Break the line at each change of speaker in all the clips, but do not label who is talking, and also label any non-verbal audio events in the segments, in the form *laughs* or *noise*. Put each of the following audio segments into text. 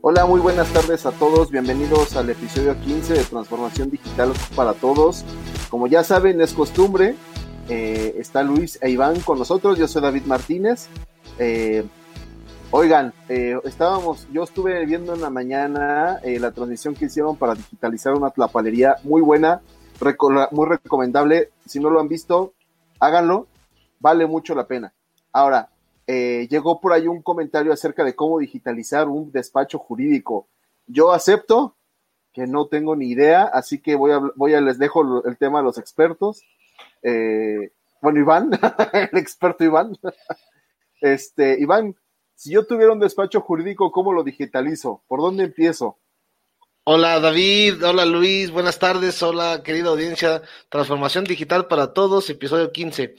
Hola, muy buenas tardes a todos. Bienvenidos al episodio 15 de Transformación Digital para Todos. Como ya saben, es costumbre. eh, está Luis e Iván con nosotros. Yo soy David Martínez. Eh, oigan, eh, estábamos, yo estuve viendo en la mañana la transmisión que hicieron para digitalizar una tlapalería muy buena, muy recomendable. Si no lo han visto, háganlo. Vale mucho la pena. Ahora, eh, llegó por ahí un comentario acerca de cómo digitalizar un despacho jurídico. Yo acepto que no tengo ni idea, así que voy a, voy a les dejo el tema a los expertos. Eh, bueno, Iván, *laughs* el experto Iván. *laughs* Este, Iván, si yo tuviera un despacho jurídico, ¿cómo lo digitalizo? ¿Por dónde empiezo?
Hola David, hola Luis, buenas tardes, hola querida audiencia, Transformación Digital para Todos, episodio 15.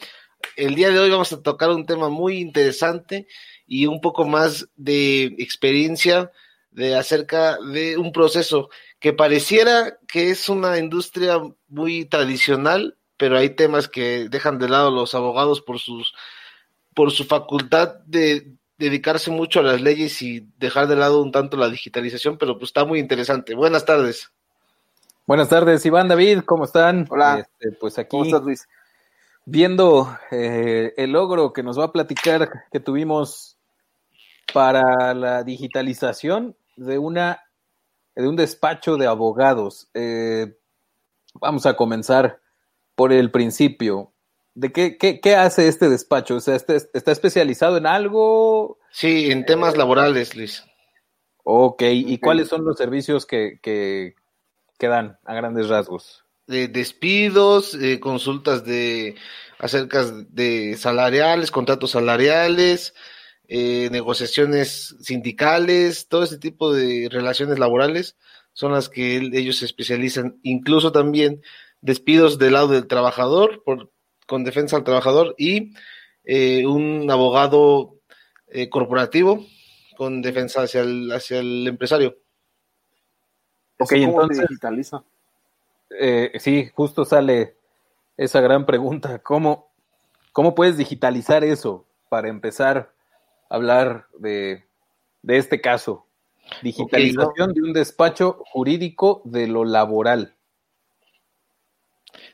El día de hoy vamos a tocar un tema muy interesante y un poco más de experiencia de acerca de un proceso que pareciera que es una industria muy tradicional, pero hay temas que dejan de lado los abogados por sus por su facultad de dedicarse mucho a las leyes y dejar de lado un tanto la digitalización, pero pues está muy interesante. Buenas tardes.
Buenas tardes, Iván, David, ¿cómo están?
Hola.
Este, pues aquí
¿Cómo estás, Luis?
Viendo eh, el logro que nos va a platicar que tuvimos para la digitalización de una de un despacho de abogados. Eh, vamos a comenzar por el principio. ¿De qué, qué, qué hace este despacho? O sea, ¿está especializado en algo?
Sí, en temas laborales, Luis.
Ok, ¿y cuáles son los servicios que, que, que dan a grandes rasgos?
De despidos, eh, consultas de acerca de salariales, contratos salariales, eh, negociaciones sindicales, todo ese tipo de relaciones laborales son las que él- ellos se especializan. Incluso también despidos del lado del trabajador por, con defensa al trabajador y eh, un abogado eh, corporativo con defensa hacia el, hacia el empresario.
Ok,
¿Eso ¿Cómo
entonces-
se digitaliza?
Eh, sí, justo sale esa gran pregunta. ¿Cómo, ¿Cómo puedes digitalizar eso para empezar a hablar de, de este caso? Digitalización de un despacho jurídico de lo laboral.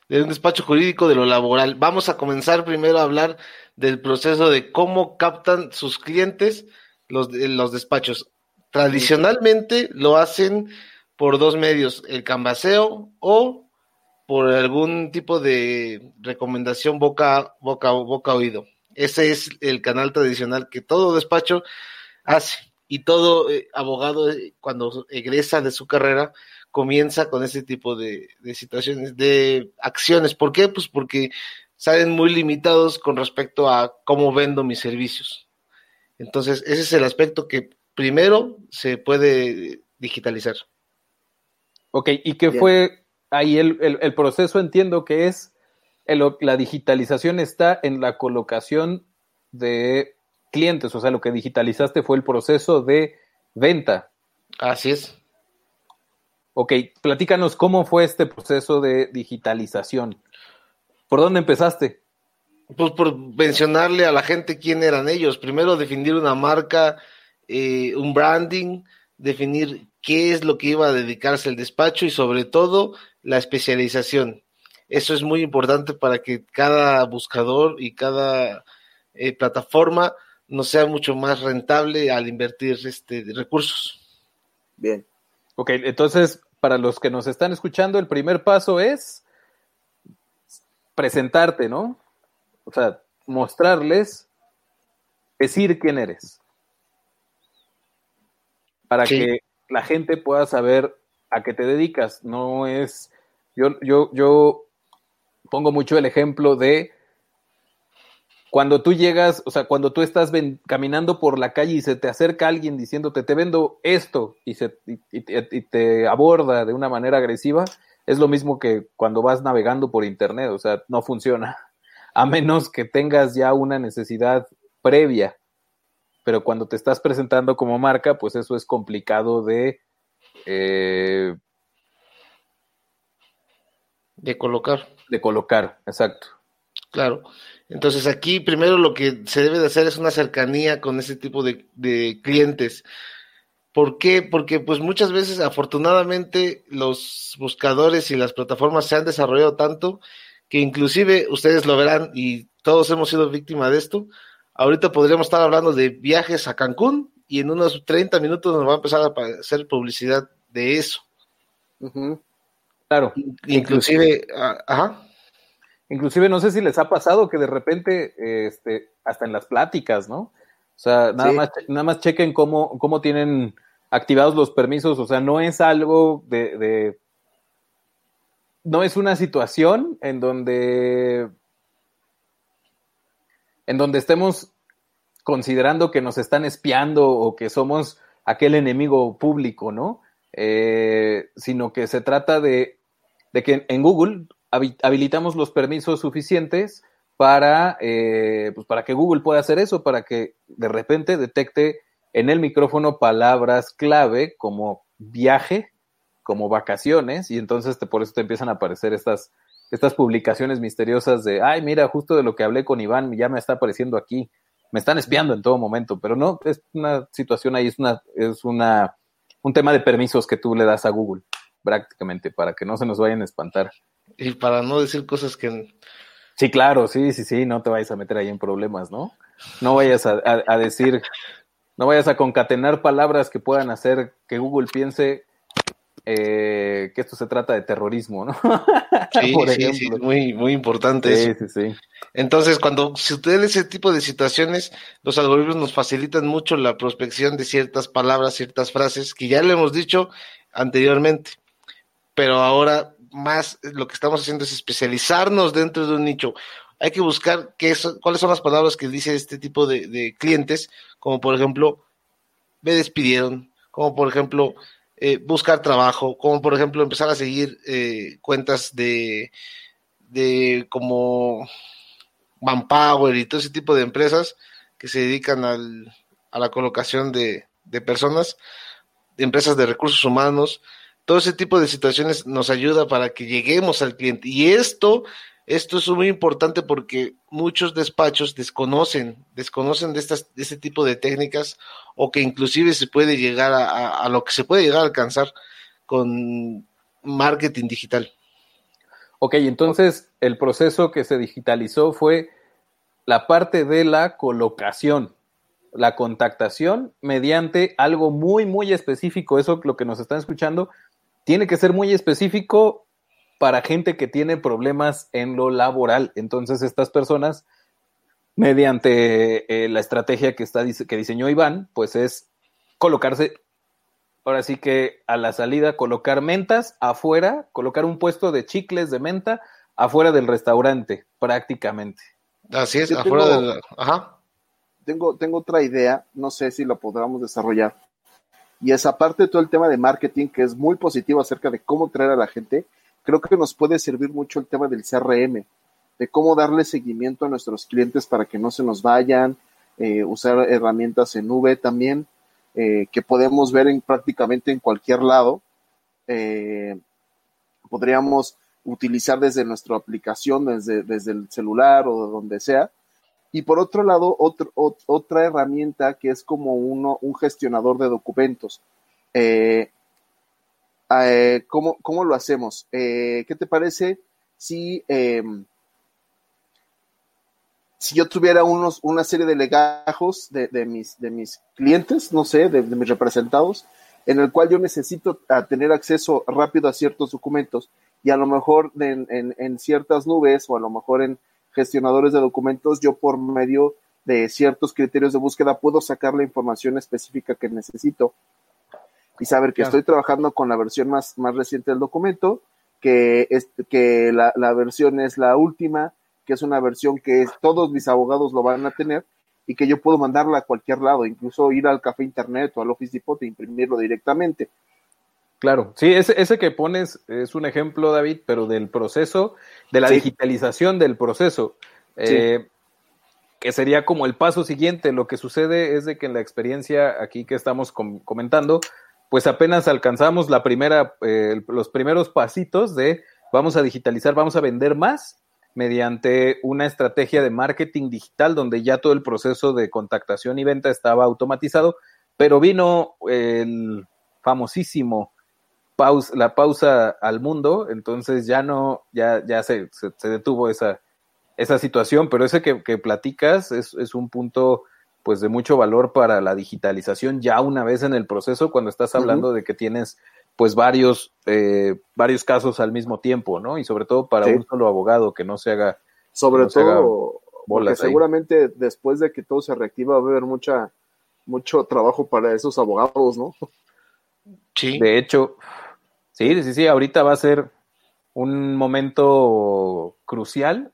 de un despacho jurídico de lo laboral. Vamos a comenzar primero a hablar del proceso de cómo captan sus clientes los, los despachos. Tradicionalmente lo hacen por dos medios, el canvaseo o por algún tipo de recomendación boca, boca, boca oído. Ese es el canal tradicional que todo despacho hace y todo eh, abogado eh, cuando egresa de su carrera comienza con ese tipo de, de situaciones, de acciones. ¿Por qué? Pues porque salen muy limitados con respecto a cómo vendo mis servicios. Entonces, ese es el aspecto que primero se puede digitalizar.
Ok, ¿y qué
Bien.
fue ahí el, el- el proceso? Entiendo que es, el- la digitalización está en la colocación de clientes, o sea, lo que digitalizaste fue el proceso de venta.
Así es.
Ok, platícanos cómo fue este proceso de digitalización. ¿Por dónde empezaste?
Pues por mencionarle a la gente quién eran ellos. Primero definir una marca, eh, un branding, definir qué es lo que iba a dedicarse el despacho y sobre todo la especialización. Eso es muy importante para que cada buscador y cada eh, plataforma nos sea mucho más rentable al invertir este, recursos.
Bien.
Ok, entonces, para los que nos están escuchando, el primer paso es presentarte, ¿no? O sea, mostrarles, decir quién eres. Para que la gente pueda saber a qué te dedicas. No es. Yo, yo, yo pongo mucho el ejemplo de cuando tú llegas, o sea, cuando tú estás caminando por la calle y se te acerca alguien diciéndote, te vendo esto, y, se, y, te aborda de una manera agresiva, es lo mismo que cuando vas navegando por internet, o sea, no funciona, *laughs* a menos que tengas ya una necesidad previa. Pero cuando te estás presentando como marca, pues eso es complicado de eh,
de colocar.
De colocar, exacto.
Claro. Entonces aquí primero lo que se debe de hacer es una cercanía con ese tipo de, de clientes. ¿Por qué? Porque pues muchas veces afortunadamente los buscadores y las plataformas se han desarrollado tanto que inclusive ustedes lo verán y todos hemos sido víctimas de esto. Ahorita podríamos estar hablando de viajes a Cancún y en unos 30 minutos nos va a empezar a hacer publicidad de eso.
Claro.
Inclusive, ah, ajá.
Inclusive no sé si les ha pasado que de repente, este, hasta en las pláticas, ¿no? O sea, nada más, nada más chequen cómo, cómo tienen activados los permisos. O sea, no es algo de, de no es una situación en donde en donde estemos considerando que nos están espiando o que somos aquel enemigo público, ¿no? Eh, sino que se trata de, que en Google habilitamos los permisos suficientes para, eh, pues para que Google pueda hacer eso, para que de repente detecte en el micrófono palabras clave como viaje, como vacaciones, y entonces por eso te empiezan a aparecer estas, estas publicaciones misteriosas de, ay, mira, justo de lo que hablé con Iván, ya me está apareciendo aquí, me están espiando en todo momento, pero no, es una situación ahí, es una, es una un tema de permisos que tú le das a Google, prácticamente, para que no se nos vayan a espantar.
Y para no decir cosas que...
Sí, claro, sí, sí, sí, no te vayas a meter ahí en problemas, ¿no? No vayas a, decir, no vayas a concatenar palabras que puedan hacer que Google piense eh, que esto se trata de terrorismo, ¿no? *laughs*
Sí, sí, sí, muy, muy importante
sí, Sí, sí.
Entonces, cuando si ustedes ese tipo de situaciones, los algoritmos nos facilitan mucho la prospección de ciertas palabras, ciertas frases que ya le hemos dicho anteriormente, pero ahora más lo que estamos haciendo es especializarnos dentro de un nicho. Hay que buscar qué cuáles son las palabras que dice este tipo de, de clientes, como por ejemplo, me despidieron, como por ejemplo, eh, buscar trabajo, como por ejemplo empezar a seguir eh, cuentas de, de como Manpower y todo ese tipo de empresas que se dedican al, a la colocación de, de personas, empresas de recursos humanos, todo ese tipo de situaciones nos ayuda para que lleguemos al cliente. Y esto esto es muy importante porque muchos despachos desconocen, desconocen de, estas, de este tipo de técnicas o que inclusive se puede llegar a, lo que se puede llegar a alcanzar con marketing digital.
Ok, entonces el proceso que se digitalizó fue la parte de la colocación, la contactación mediante algo muy, muy específico. Eso lo que nos están escuchando tiene que ser muy específico para gente que tiene problemas en lo laboral. Entonces, estas personas, mediante eh, la estrategia que, está, que diseñó Iván, pues es colocarse, ahora sí que a la salida, colocar mentas afuera, colocar un puesto de chicles de menta afuera del restaurante, prácticamente.
Así es, afuera del... Ajá.
Tengo, tengo otra idea, no sé si lo podamos desarrollar. Y es aparte de todo el tema de marketing, que es muy positivo acerca de cómo traer a la gente, creo que nos puede servir mucho el tema del CRM, de cómo darle seguimiento a nuestros clientes para que no se nos vayan, eh, usar herramientas en nube también, eh, que podemos ver en prácticamente en cualquier lado. Eh, podríamos utilizar desde nuestra aplicación, desde, desde el celular o donde sea. Y por otro lado, otra herramienta que es como uno, un gestionador de documentos. Eh, ¿cómo, ¿cómo, lo hacemos? Eh, ¿Qué te parece si, em, si yo tuviera unos, una serie de legajos de, mis, de mis clientes, no sé, de, mis representados, en el cual yo necesito tener acceso rápido a ciertos documentos y a lo mejor en, en, ciertas nubes o a lo mejor en gestionadores de documentos, yo por medio de ciertos criterios de búsqueda puedo sacar la información específica que necesito y saber que estoy trabajando con la versión más, más reciente del documento, que, es, que la, la, versión es la última, que es una versión que todos mis abogados lo van a tener y que yo puedo mandarla a cualquier lado, incluso ir al café internet o al Office Depot e imprimirlo directamente.
Claro, sí, ese, ese que pones es un ejemplo, David, pero del proceso, de la digitalización del proceso. Eh, que sería como el paso siguiente. Lo que sucede es de que en la experiencia aquí que estamos comentando, pues apenas alcanzamos la primera, eh, los primeros pasitos de vamos a digitalizar, vamos a vender más mediante una estrategia de marketing digital donde ya todo el proceso de contactación y venta estaba automatizado, pero vino el famosísimo pausa, la pausa al mundo, entonces ya no, ya, ya se, detuvo esa, esa situación, pero ese que, platicas es un punto pues de mucho valor para la digitalización ya una vez en el proceso cuando estás hablando de que tienes pues varios eh, varios casos al mismo tiempo, ¿no? Y sobre todo para un solo abogado que no se haga
sobre todo porque seguramente después de que todo se reactiva va a haber mucha mucho trabajo para esos abogados, ¿no?
Sí. De hecho, sí, sí, sí, ahorita va a ser un momento crucial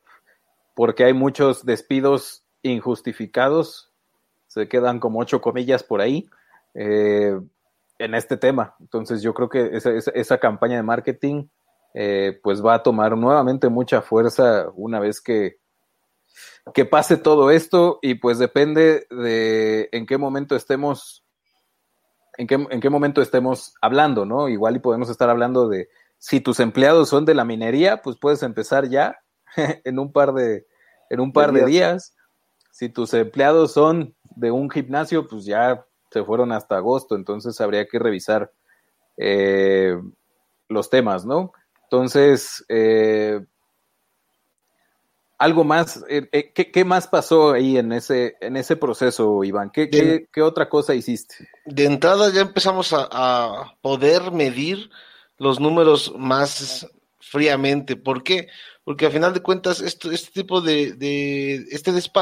porque hay muchos despidos injustificados se quedan como ocho comillas por ahí eh, en este tema. Entonces yo creo que esa, esa, campaña de marketing eh, pues va a tomar nuevamente mucha fuerza una vez que, que pase todo esto y pues depende de en qué momento estemos, en qué, en qué momento estemos hablando, ¿no? Igual y podemos estar hablando de si tus empleados son de la minería, pues puedes empezar ya *laughs* en un par de, en un par de días. Si tus empleados son de un gimnasio, pues ya se fueron hasta agosto, entonces habría que revisar eh, los temas, ¿no? Entonces, eh, algo más, eh, ¿qué, más pasó ahí en ese, en ese proceso, Iván? ¿Qué, qué, otra cosa hiciste?
De entrada ya empezamos a, poder medir los números más fríamente. ¿Por qué? Porque al final de cuentas, esto, este tipo de, de este despacho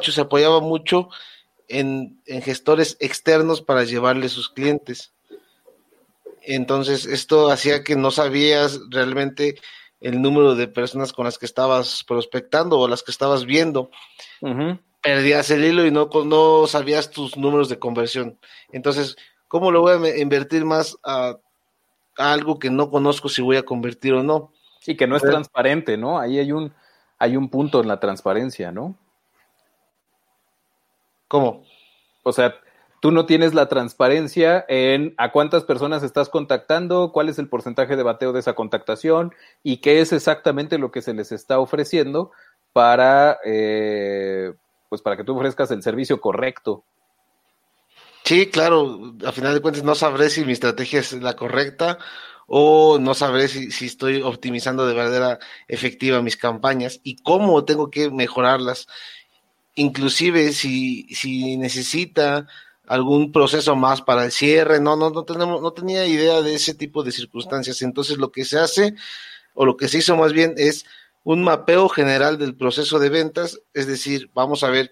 se apoyaba mucho en, en, gestores externos para llevarle sus clientes. Entonces, esto hacía que no sabías realmente el número de personas con las que estabas prospectando o las que estabas viendo. Perdías el hilo y no, no sabías tus números de conversión. Entonces, ¿cómo lo voy a invertir más a, algo que no conozco si voy a convertir o no?
Y que no es transparente, ¿no? Ahí hay un, hay un punto en la transparencia, ¿no?
¿Cómo?
O sea, tú no tienes la transparencia en a cuántas personas estás contactando, cuál es el porcentaje de bateo de esa contactación y qué es exactamente lo que se les está ofreciendo para, eh, pues para que tú ofrezcas el servicio correcto.
Sí, claro, a final de cuentas no sabré si mi estrategia es la correcta o no sabré si, si estoy optimizando de manera efectiva mis campañas y cómo tengo que mejorarlas. Inclusive si, si necesita algún proceso más para el cierre, no, no, no tenemos, no tenía idea de ese tipo de circunstancias. Entonces lo que se hace, o lo que se hizo más bien, es un mapeo general del proceso de ventas, es decir, vamos a ver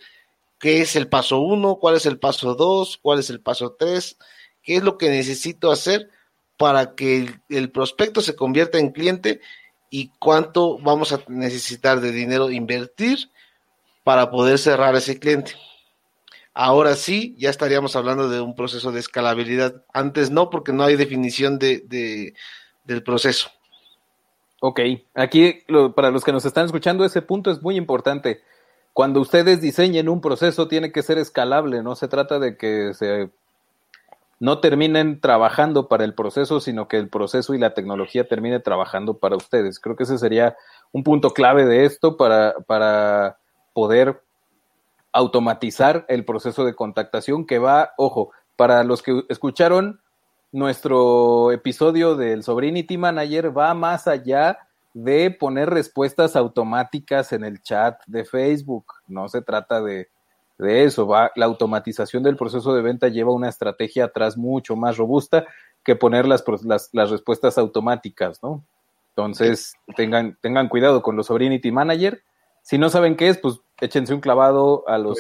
qué es el paso uno, cuál es el paso dos, cuál es el paso tres, qué es lo que necesito hacer para que el, prospecto se convierta en cliente y cuánto vamos a necesitar de dinero invertir para poder cerrar ese cliente. Ahora sí, ya estaríamos hablando de un proceso de escalabilidad. Antes no, porque no hay definición de, del proceso.
Ok, aquí para los que nos están escuchando, ese punto es muy importante. Cuando ustedes diseñen un proceso, tiene que ser escalable, no se trata de que se no terminen trabajando para el proceso, sino que el proceso y la tecnología termine trabajando para ustedes. Creo que ese sería un punto clave de esto para, para poder automatizar el proceso de contactación que va, ojo, para los que escucharon nuestro episodio del Sobrinity Manager, va más allá de poner respuestas automáticas en el chat de Facebook. No se trata de, eso, va, la automatización del proceso de venta lleva una estrategia atrás mucho más robusta que poner las, las, las respuestas automáticas, ¿no? Entonces, tengan, tengan cuidado con los Sobrinity Manager. Si no saben qué es, pues échense un clavado a los,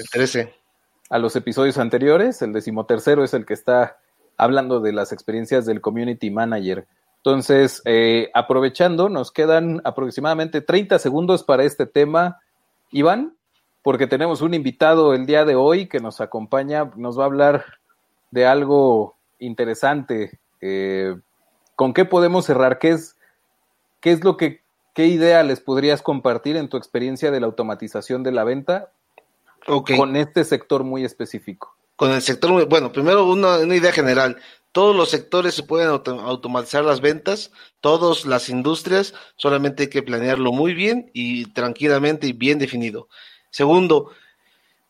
a los episodios anteriores. El decimotercero es el que está hablando de las experiencias del community manager. Entonces, eh, aprovechando, nos quedan aproximadamente 30 segundos para este tema, Iván, porque tenemos un invitado el día de hoy que nos acompaña, nos va a hablar de algo interesante. Eh, ¿Con qué podemos cerrar? ¿Qué es, qué es lo que ¿qué idea les podrías compartir en tu experiencia de la automatización de la venta con este sector muy específico?
Con el sector, bueno, primero una, idea general. Todos los sectores se pueden automatizar las ventas, todas las industrias, solamente hay que planearlo muy bien y tranquilamente y bien definido. Segundo,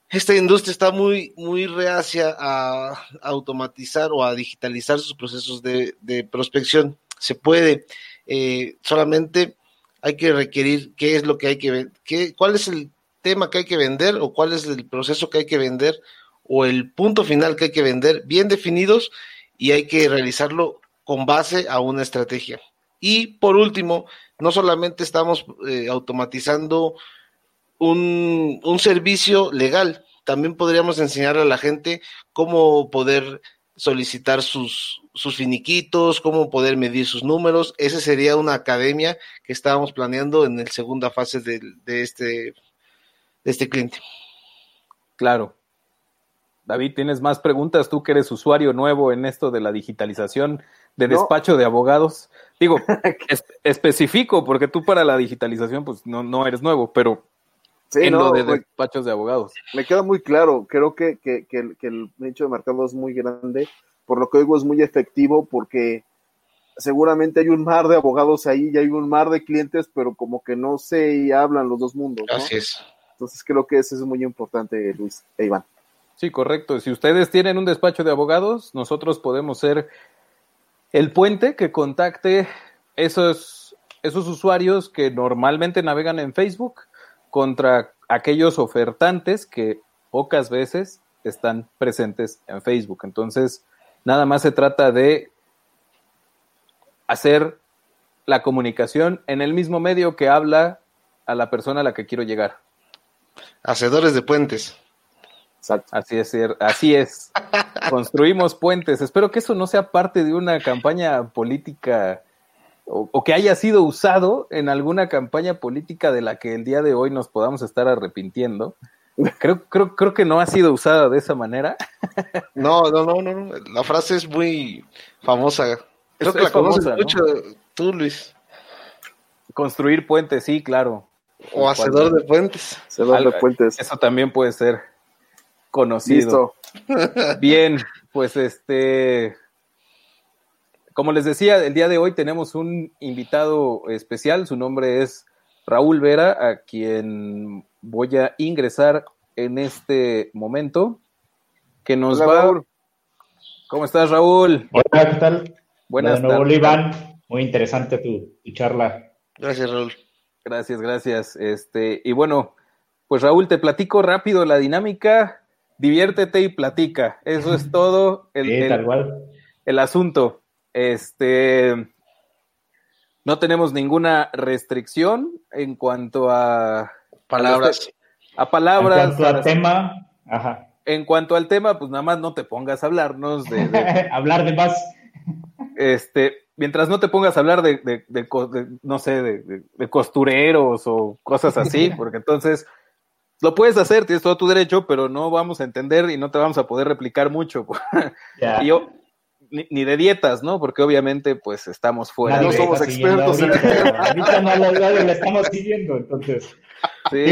esta industria está muy, muy reacia a automatizar o a digitalizar sus procesos de, prospección. Se puede, eh, solamente hay que requerir qué es lo que hay que vender, cuál es el tema que hay que vender o cuál es el proceso que hay que vender o el punto final que hay que vender bien definidos y hay que realizarlo con base a una estrategia. Y por último, no solamente estamos eh, automatizando un, un servicio legal, también podríamos enseñar a la gente cómo poder solicitar sus, sus finiquitos, cómo poder medir sus números. Esa sería una academia que estábamos planeando en la segunda fase de, de, este, de este cliente.
Claro. David, ¿tienes más preguntas? Tú que eres usuario nuevo en esto de la digitalización de despacho de abogados. Digo, *laughs* especifico, porque tú para la digitalización pues no, no eres nuevo, pero en lo de despachos de abogados.
Me queda muy claro, creo que, que, que, el, que el nicho de mercado es muy grande, por lo que oigo es muy efectivo porque seguramente hay un mar de abogados ahí y hay un mar de clientes, pero como que no se hablan los dos mundos.
Así es.
Entonces creo que eso es muy importante, Luis e Iván.
Sí, correcto. Si ustedes tienen un despacho de abogados, nosotros podemos ser el puente que contacte esos, esos usuarios que normalmente navegan en Facebook contra aquellos ofertantes que pocas veces están presentes en Facebook. Entonces, nada más se trata de hacer la comunicación en el mismo medio que habla a la persona a la que quiero llegar.
Hacedores de puentes.
Así es, así es. *laughs* Construimos puentes. Espero que eso no sea parte de una campaña política o, que haya sido usado en alguna campaña política de la que el día de hoy nos podamos estar arrepintiendo. Creo, creo, creo que no ha sido usada de esa manera.
No, no, no, no. La frase es muy famosa. Creo que la conoces mucho tú, Luis.
Construir puentes, sí, claro.
O hacedor de puentes.
Hacedor de puentes.
Eso también puede ser conocido. Listo. Bien, pues este, como les decía, el día de hoy tenemos un invitado especial, su nombre es Raúl Vera, a quien voy a ingresar en este momento, que nos va... ¿Cómo estás, Raúl?
Hola, ¿qué tal?
Buenas
tardes. Iván. Muy interesante tu, tu, charla.
Gracias, Raúl.
Gracias, gracias. Este, y bueno, pues Raúl, te platico rápido la dinámica. Diviértete y platica. Eso es *laughs* todo.
El, sí, tal cual.
el asunto. Este, no tenemos ninguna restricción en cuanto a
palabras.
A, palabras.
En cuanto al tema, ajá.
En cuanto al tema, pues nada más no te pongas a hablarnos de, *laughs*
hablar de más.
Este, mientras no te pongas a hablar de, de, de no sé, de, costureros o cosas así, *laughs* porque entonces lo puedes hacer, tienes todo tu derecho, pero no vamos a entender y no te vamos a poder replicar mucho. *laughs* y ni, de dietas, ¿no? Porque obviamente, pues estamos fuera.
No somos expertos en
Ahorita no la, estamos siguiendo, entonces.
Sí,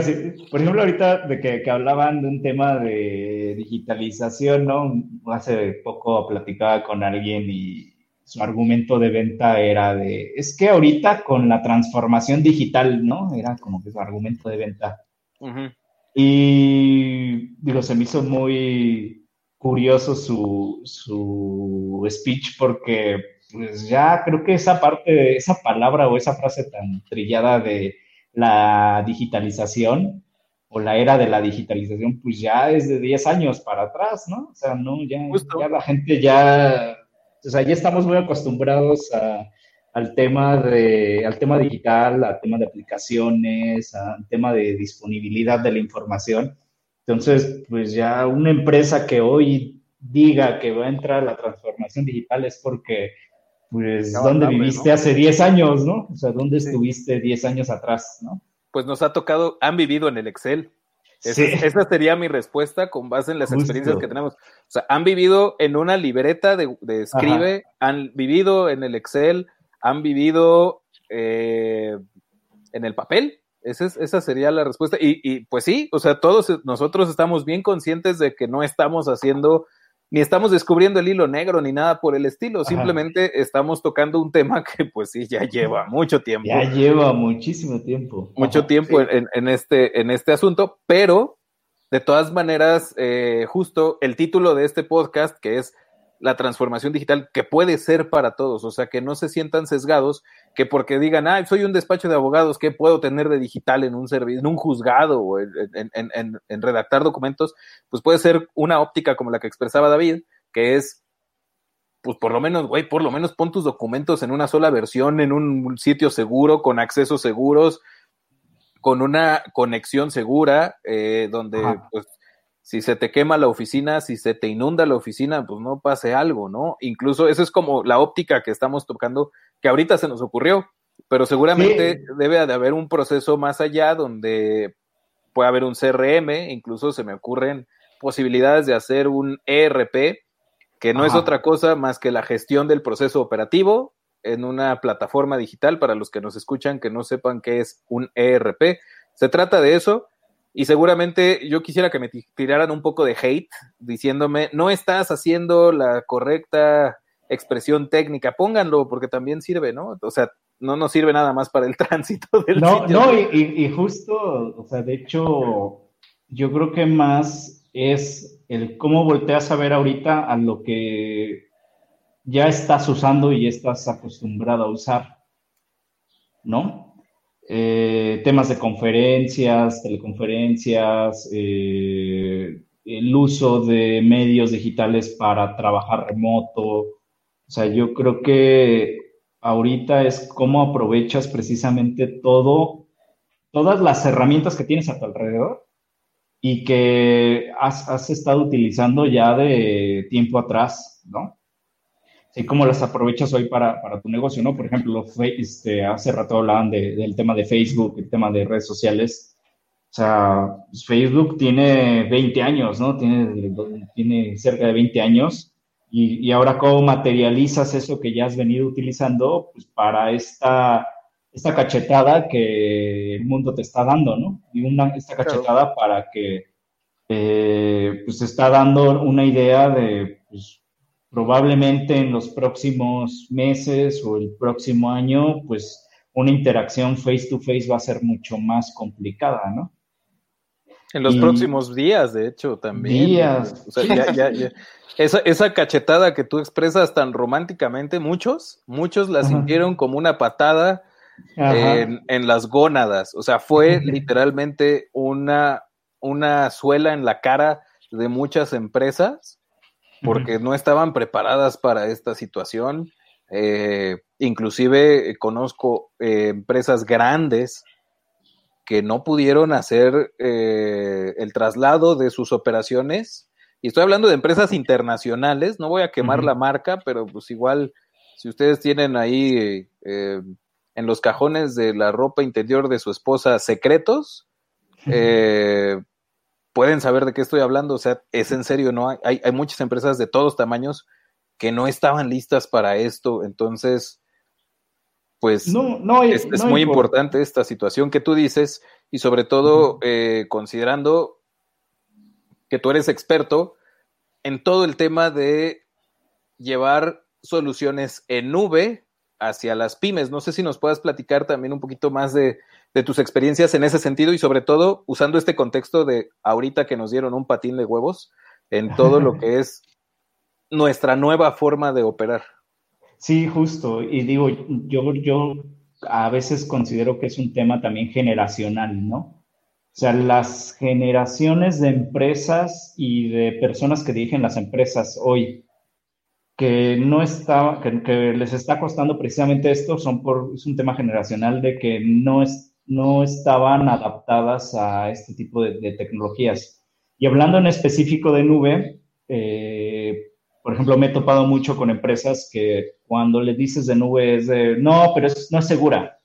sí. por ejemplo, ahorita de que, que, hablaban de un tema de digitalización, ¿no? Hace poco platicaba con alguien y su argumento de venta era de, es que ahorita con la transformación digital, ¿no? Era como que su argumento de venta. Y digo, se me hizo muy, curioso su, su speech porque pues ya creo que esa parte, esa palabra o esa frase tan trillada de la digitalización o la era de la digitalización, pues ya es de 10 años para atrás, ¿no? O sea, no, ya, ya la gente ya, o sea, ya estamos muy acostumbrados a, al tema de, al tema digital, al tema de aplicaciones, al tema de disponibilidad de la información entonces, pues ya una empresa que hoy diga que va a entrar a la transformación digital es porque, pues, ¿dónde viviste hace 10 años, no? O sea, ¿dónde estuviste 10 años atrás, no?
Pues nos ha tocado, han vivido en el Excel. Esa, sería mi respuesta con base en las experiencias que tenemos. O sea, han vivido en una libreta de, escribe, han vivido en el Excel, han vivido eh, en el papel, esa, sería la respuesta. Y, pues sí, o sea, todos nosotros estamos bien conscientes de que no estamos haciendo, ni estamos descubriendo el hilo negro, ni nada por el estilo. Simplemente estamos tocando un tema que pues sí, ya lleva mucho tiempo.
Ya lleva muchísimo tiempo.
Mucho tiempo en, este, en este asunto, pero de todas maneras, eh, justo el título de este podcast, que es la transformación digital que puede ser para todos, o sea, que no se sientan sesgados, que porque digan, ah, soy un despacho de abogados, ¿qué puedo tener de digital en un servicio, en un juzgado o en, en, redactar documentos? Pues puede ser una óptica como la que expresaba David, que es, pues por lo menos, güey, por lo menos pon tus documentos en una sola versión, en un sitio seguro, con accesos seguros, con una conexión segura, eh, donde pues si se te quema la oficina, si se te inunda la oficina, pues no pase algo, ¿no? Incluso eso es como la óptica que estamos tocando, que ahorita se nos ocurrió, pero seguramente debe de haber un proceso más allá donde puede haber un CRM, incluso se me ocurren posibilidades de hacer un ERP, que no es otra cosa más que la gestión del proceso operativo en una plataforma digital para los que nos escuchan que no sepan qué es un ERP. Se trata de eso, y seguramente yo quisiera que me tiraran un poco de hate diciéndome, no estás haciendo la correcta expresión técnica, pónganlo porque también sirve, ¿no? O sea, no nos sirve nada más para el *laughs* tránsito del
No, no, y, justo, o sea, de hecho, yo creo que más es el cómo volteas a ver ahorita a lo que ya estás usando y estás acostumbrado a usar, ¿no? Eh, temas de conferencias, teleconferencias, eh, el uso de medios digitales para trabajar remoto. O sea, yo creo que ahorita es cómo aprovechas precisamente todo, todas las herramientas que tienes a tu alrededor y que has, has estado utilizando ya de tiempo atrás, ¿no? y cómo las aprovechas hoy para, para, tu negocio, ¿no? Por ejemplo, este, hace rato hablaban del tema de Facebook, el tema de redes sociales. O sea, Facebook tiene 20 años, ¿no? Tiene, tiene cerca de 20 años. Y, y, ahora, ¿cómo materializas eso que ya has venido utilizando pues, para esta, esta cachetada que el mundo te está dando, ¿no? Y una, esta cachetada para que eh, pues está dando una idea de pues, probablemente en los próximos meses o el próximo año, pues una interacción face to face va a ser mucho más complicada, ¿no?
En los próximos días, de hecho, también.
Días.
O sea, ya, ya, ya. Esa, esa, cachetada que tú expresas tan románticamente, muchos, muchos la sintieron como una patada en, en, las gónadas. O sea, fue *laughs* literalmente una, una suela en la cara de muchas empresas porque no estaban preparadas para esta situación. Eh, inclusive eh, conozco eh, empresas grandes que no pudieron hacer eh, el traslado de sus operaciones. Y estoy hablando de empresas internacionales, no voy a quemar uh -huh. la marca, pero pues igual, si ustedes tienen ahí eh, en los cajones de la ropa interior de su esposa secretos, uh -huh. eh, pueden saber de qué estoy hablando. O sea, es en serio, ¿no? Hay, hay muchas empresas de todos tamaños que no estaban listas para esto. Entonces, pues
no, no,
es, muy importante esta situación que tú dices y sobre todo uh -huh. eh, considerando que tú eres experto en todo el tema de llevar soluciones en nube hacia las pymes. No sé si nos puedas platicar también un poquito más de, de, tus experiencias en ese sentido y sobre todo usando este contexto de ahorita que nos dieron un patín de huevos en todo lo *laughs* que es nuestra nueva forma de operar.
Sí, justo. Y digo, yo, yo a veces considero que es un tema también generacional, ¿no? O sea, las generaciones de empresas y de personas que dirigen las empresas hoy, que no está, que, les está costando precisamente esto, son por, es un tema generacional de que no, es, no estaban adaptadas a este tipo de, de tecnologías. Y hablando en específico de nube, eh, por ejemplo, me he topado mucho con empresas que cuando le dices de nube es de, no, pero es, no es segura,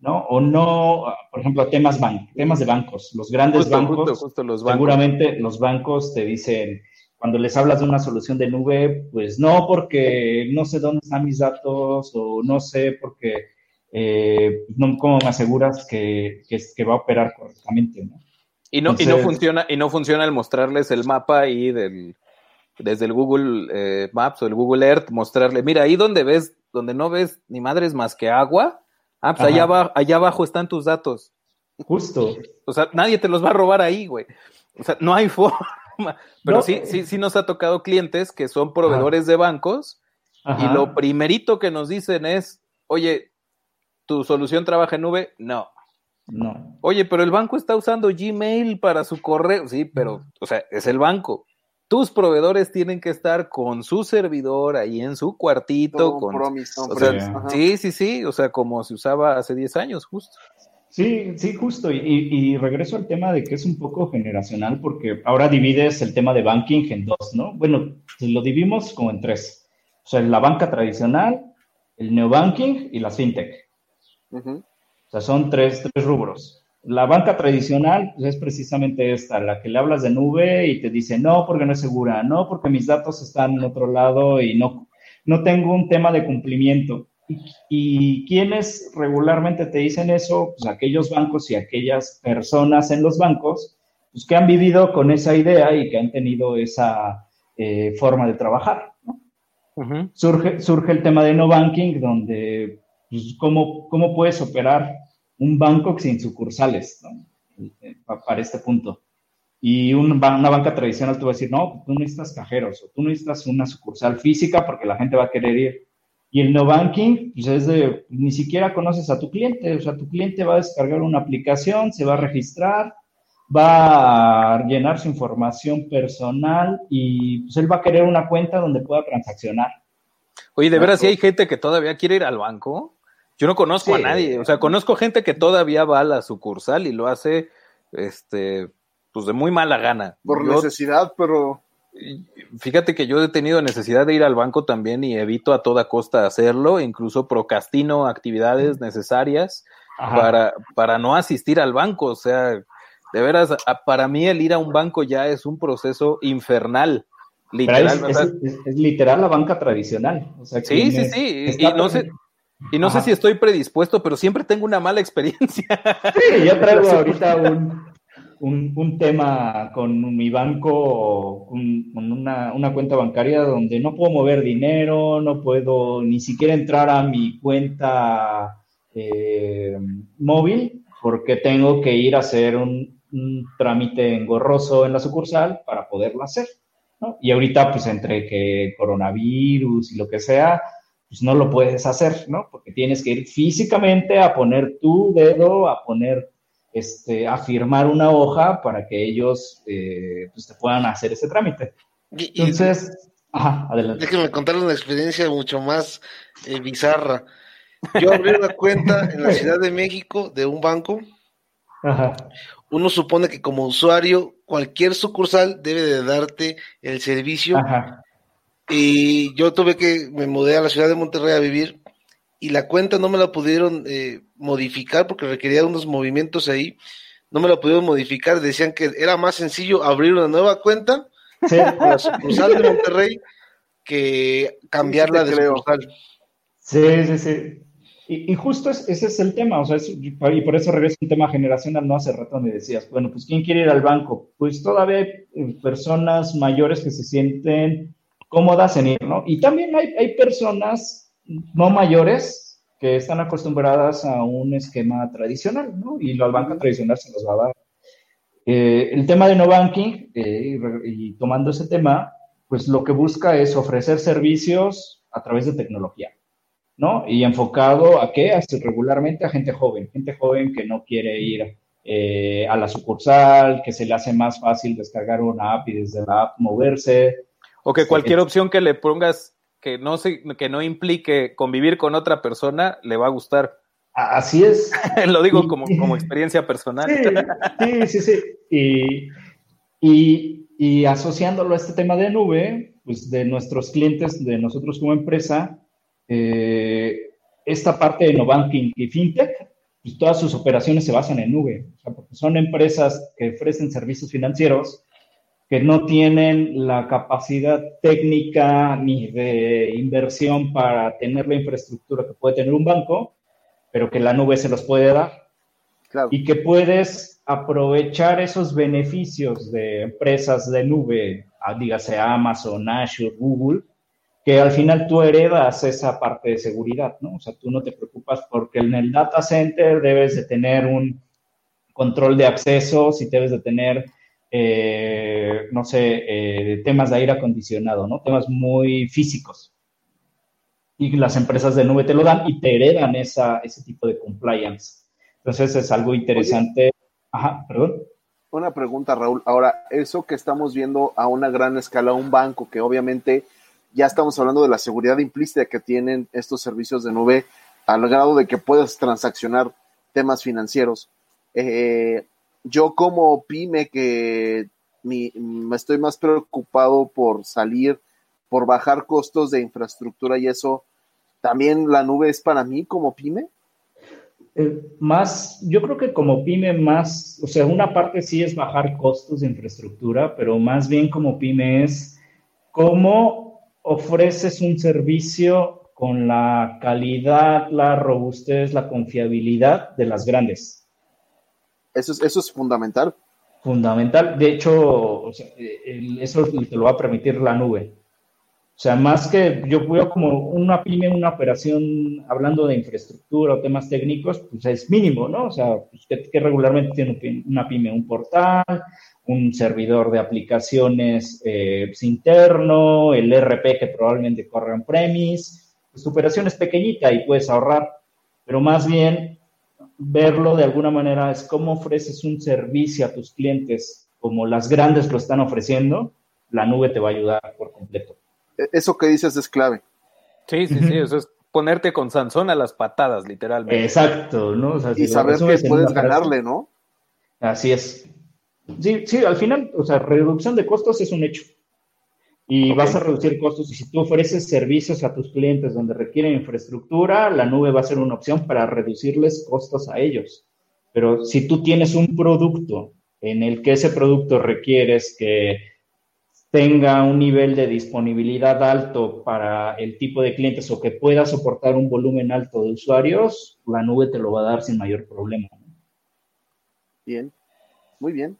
¿no? O no, por ejemplo, temas, ban temas de bancos. Los grandes
justo,
bancos,
justo, justo los bancos,
seguramente los bancos te dicen, cuando les hablas de una solución de nube, pues no, porque no sé dónde están mis datos o no sé porque, eh, no, ¿cómo me aseguras que, que, que, va a operar correctamente, ¿no?
Y no, Entonces, y no funciona, y no funciona el mostrarles el mapa ahí del, desde el Google eh, Maps o el Google Earth, mostrarle, mira, ahí donde ves, donde no ves ni madres más que agua, ah, pues allá abajo, allá abajo están tus datos.
Justo.
O sea, nadie te los va a robar ahí, güey. O sea, no hay *laughs* forma. Pero no. sí, sí, sí nos ha tocado clientes que son proveedores Ajá. de bancos Ajá. y lo primerito que nos dicen es, oye, ¿tu solución trabaja en nube? No.
No.
Oye, pero el banco está usando Gmail para su correo. Sí, pero, o sea, es el banco tus proveedores tienen que estar con su servidor ahí en su cuartito. con,
promise,
o sea, sí, sí, sí, o sea, como se usaba hace 10 años, justo.
Sí, sí, justo. Y, y, regreso al tema de que es un poco generacional, porque ahora divides el tema de banking en dos, ¿no? Bueno, lo dividimos como en tres. O sea, la banca tradicional, el neobanking y la fintech. Uh -huh. O sea, son tres, tres rubros. La banca tradicional pues, es precisamente esta, la que le hablas de nube y te dice, no, porque no es segura, no, porque mis datos están en otro lado y no, no tengo un tema de cumplimiento. ¿Y, quiénes regularmente te dicen eso? Pues aquellos bancos y aquellas personas en los bancos pues, que han vivido con esa idea y que han tenido esa eh, forma de trabajar. ¿no? Uh -huh. surge, surge el tema de no banking, donde pues, ¿cómo, cómo puedes operar un banco sin sucursales ¿no? para este punto. Y un, una banca tradicional te va a decir, no, tú necesitas cajeros o tú necesitas una sucursal física porque la gente va a querer ir. Y el no banking, pues es de, ni siquiera conoces a tu cliente, o sea, tu cliente va a descargar una aplicación, se va a registrar, va a llenar su información personal y pues él va a querer una cuenta donde pueda transaccionar.
Oye, ¿de veras si hay gente que todavía quiere ir al banco? Yo no conozco sí. a nadie, o sea, conozco gente que todavía va a la sucursal y lo hace, este, pues de muy mala gana.
Por yo, necesidad, pero...
Fíjate que yo he tenido necesidad de ir al banco también y evito a toda costa hacerlo, incluso procrastino actividades necesarias para, para no asistir al banco, o sea, de veras, para mí el ir a un banco ya es un proceso infernal.
Literal, es, es, es, es, literal la banca tradicional. O sea,
sí, sí, sí. Y no sé, y no Ajá. sé si estoy predispuesto, pero siempre tengo una mala experiencia. *laughs*
Sí, yo traigo ahorita un, un, tema con mi banco, con, una, una, cuenta bancaria donde no puedo mover dinero, no puedo ni siquiera entrar a mi cuenta eh, móvil porque tengo que ir a hacer un, trámite engorroso en la sucursal para poderlo hacer. ¿no? Y ahorita, pues entre que coronavirus y lo que sea, pues no lo puedes hacer, ¿no? Porque tienes que ir físicamente a poner tu dedo, a poner, este, a firmar una hoja para que ellos eh, pues te puedan hacer ese trámite. Entonces,
ajá, adelante. Déjenme contarles una experiencia mucho más eh, bizarra. Yo abrí una cuenta en la Ciudad de México de un banco. Uno supone que como usuario, cualquier sucursal debe de darte el servicio. Y yo tuve que, me mudé a la ciudad de Monterrey a vivir y la cuenta no me la pudieron eh, modificar porque requería unos movimientos ahí. No me la pudieron modificar. Decían que era más sencillo abrir una nueva cuenta en la sucursal de *laughs* Monterrey que cambiarla de sucursal.
Sí, sí, sí. Y, justo ese es el tema, o sea, y por eso regreso un tema generacional, ¿no? Hace rato me decías, bueno, pues ¿quién quiere ir al banco? Pues todavía hay eh, personas mayores que se sienten cómodas en ir, ¿no? Y también hay, hay personas no mayores que están acostumbradas a un esquema tradicional, ¿no? Y la banca tradicional se los va a dar. Eh, el tema de no banking, eh, y tomando ese tema, pues lo que busca es ofrecer servicios a través de tecnología. ¿no? Y enfocado a qué? Hasta regularmente a gente joven, gente joven que no quiere ir eh, a la sucursal, que se le hace más fácil descargar una app y desde la app moverse.
O que cualquier opción que le pongas que no, se, que no implique convivir con otra persona, le va a gustar.
Así es. *laughs*
Lo digo como, *laughs* como experiencia personal.
Sí, sí, sí. Y, y, y asociándolo a este tema de nube, pues de nuestros clientes, de nosotros como empresa, eh, esta parte de no banking y fintech, pues todas sus operaciones se basan en nube, porque son empresas que ofrecen servicios financieros que no tienen la capacidad técnica ni de inversión para tener la infraestructura que puede tener un banco, pero que la nube se los puede dar. Y que puedes aprovechar esos beneficios de empresas de nube, ah, dígase Amazon, Azure, Google, que al final tú heredas esa parte de seguridad, ¿no? O sea, tú no te preocupas porque en el data center debes de tener un control de accesos y debes de tener, eh, no sé, eh, temas de aire acondicionado, ¿no? Temas muy físicos. Y las empresas de nube te lo dan y te heredan esa, ese tipo de compliance. Entonces es algo interesante. Ajá, perdón.
Una pregunta, Raúl. Ahora, eso que estamos viendo a una gran escala, un banco que obviamente ya estamos hablando de la seguridad implícita que tienen estos servicios de nube al grado de que puedas transaccionar temas financieros. Eh, yo como pyme que me estoy más preocupado por salir, por bajar costos de infraestructura y eso, ¿también la nube es para mí como pyme?
Eh, más, yo creo que como pyme más, o sea, una parte sí es bajar costos de infraestructura, pero más bien como pyme es cómo ofreces un servicio con la calidad, la robustez, la confiabilidad de las grandes.
Eso es, eso es fundamental.
Fundamental. De hecho, eso te lo va a permitir la nube. O sea, más que yo veo como una pyme, una operación, hablando de infraestructura o temas técnicos, pues es mínimo, ¿no? O sea, pues que, regularmente tiene una pyme, un portal, un servidor de aplicaciones eh, pues, interno, el RP que probablemente corre en premise, pues tu operación es pequeñita y puedes ahorrar, pero más bien verlo de alguna manera es cómo ofreces un servicio a tus clientes como las grandes lo están ofreciendo, la nube te va a ayudar por completo.
E-, eso que dices es clave.
Sí, sí, sí, eso es ponerte con Sansón a las patadas, literalmente.
Exacto, ¿no?
y saber que puedes ganarle, ¿no?
Así es. Sí, sí, al final, o sea, reducción de costos es un hecho. Y vas a reducir costos. Y si tú ofreces servicios a tus clientes donde requieren infraestructura, la nube va a ser una opción para reducirles costos a ellos. Pero si tú tienes un producto en el que ese producto requieres que tenga un nivel de disponibilidad alto para el tipo de clientes o que pueda soportar un volumen alto de usuarios, la nube te lo va a dar sin mayor problema.
Bien, muy bien.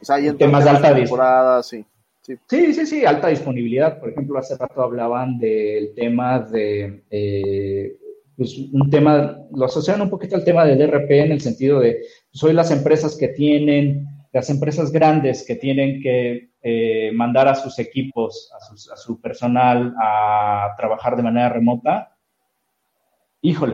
O sea, hay
en temas de alta
temporada, sí.
Sí. sí, sí, alta disponibilidad. Por ejemplo, hace rato hablaban del tema de, eh, pues un tema, lo asocian un poquito al tema del DRP en el sentido de, pues, las empresas que tienen, las empresas grandes que tienen que eh, mandar a sus equipos, a, a su personal a trabajar de manera remota. Híjole,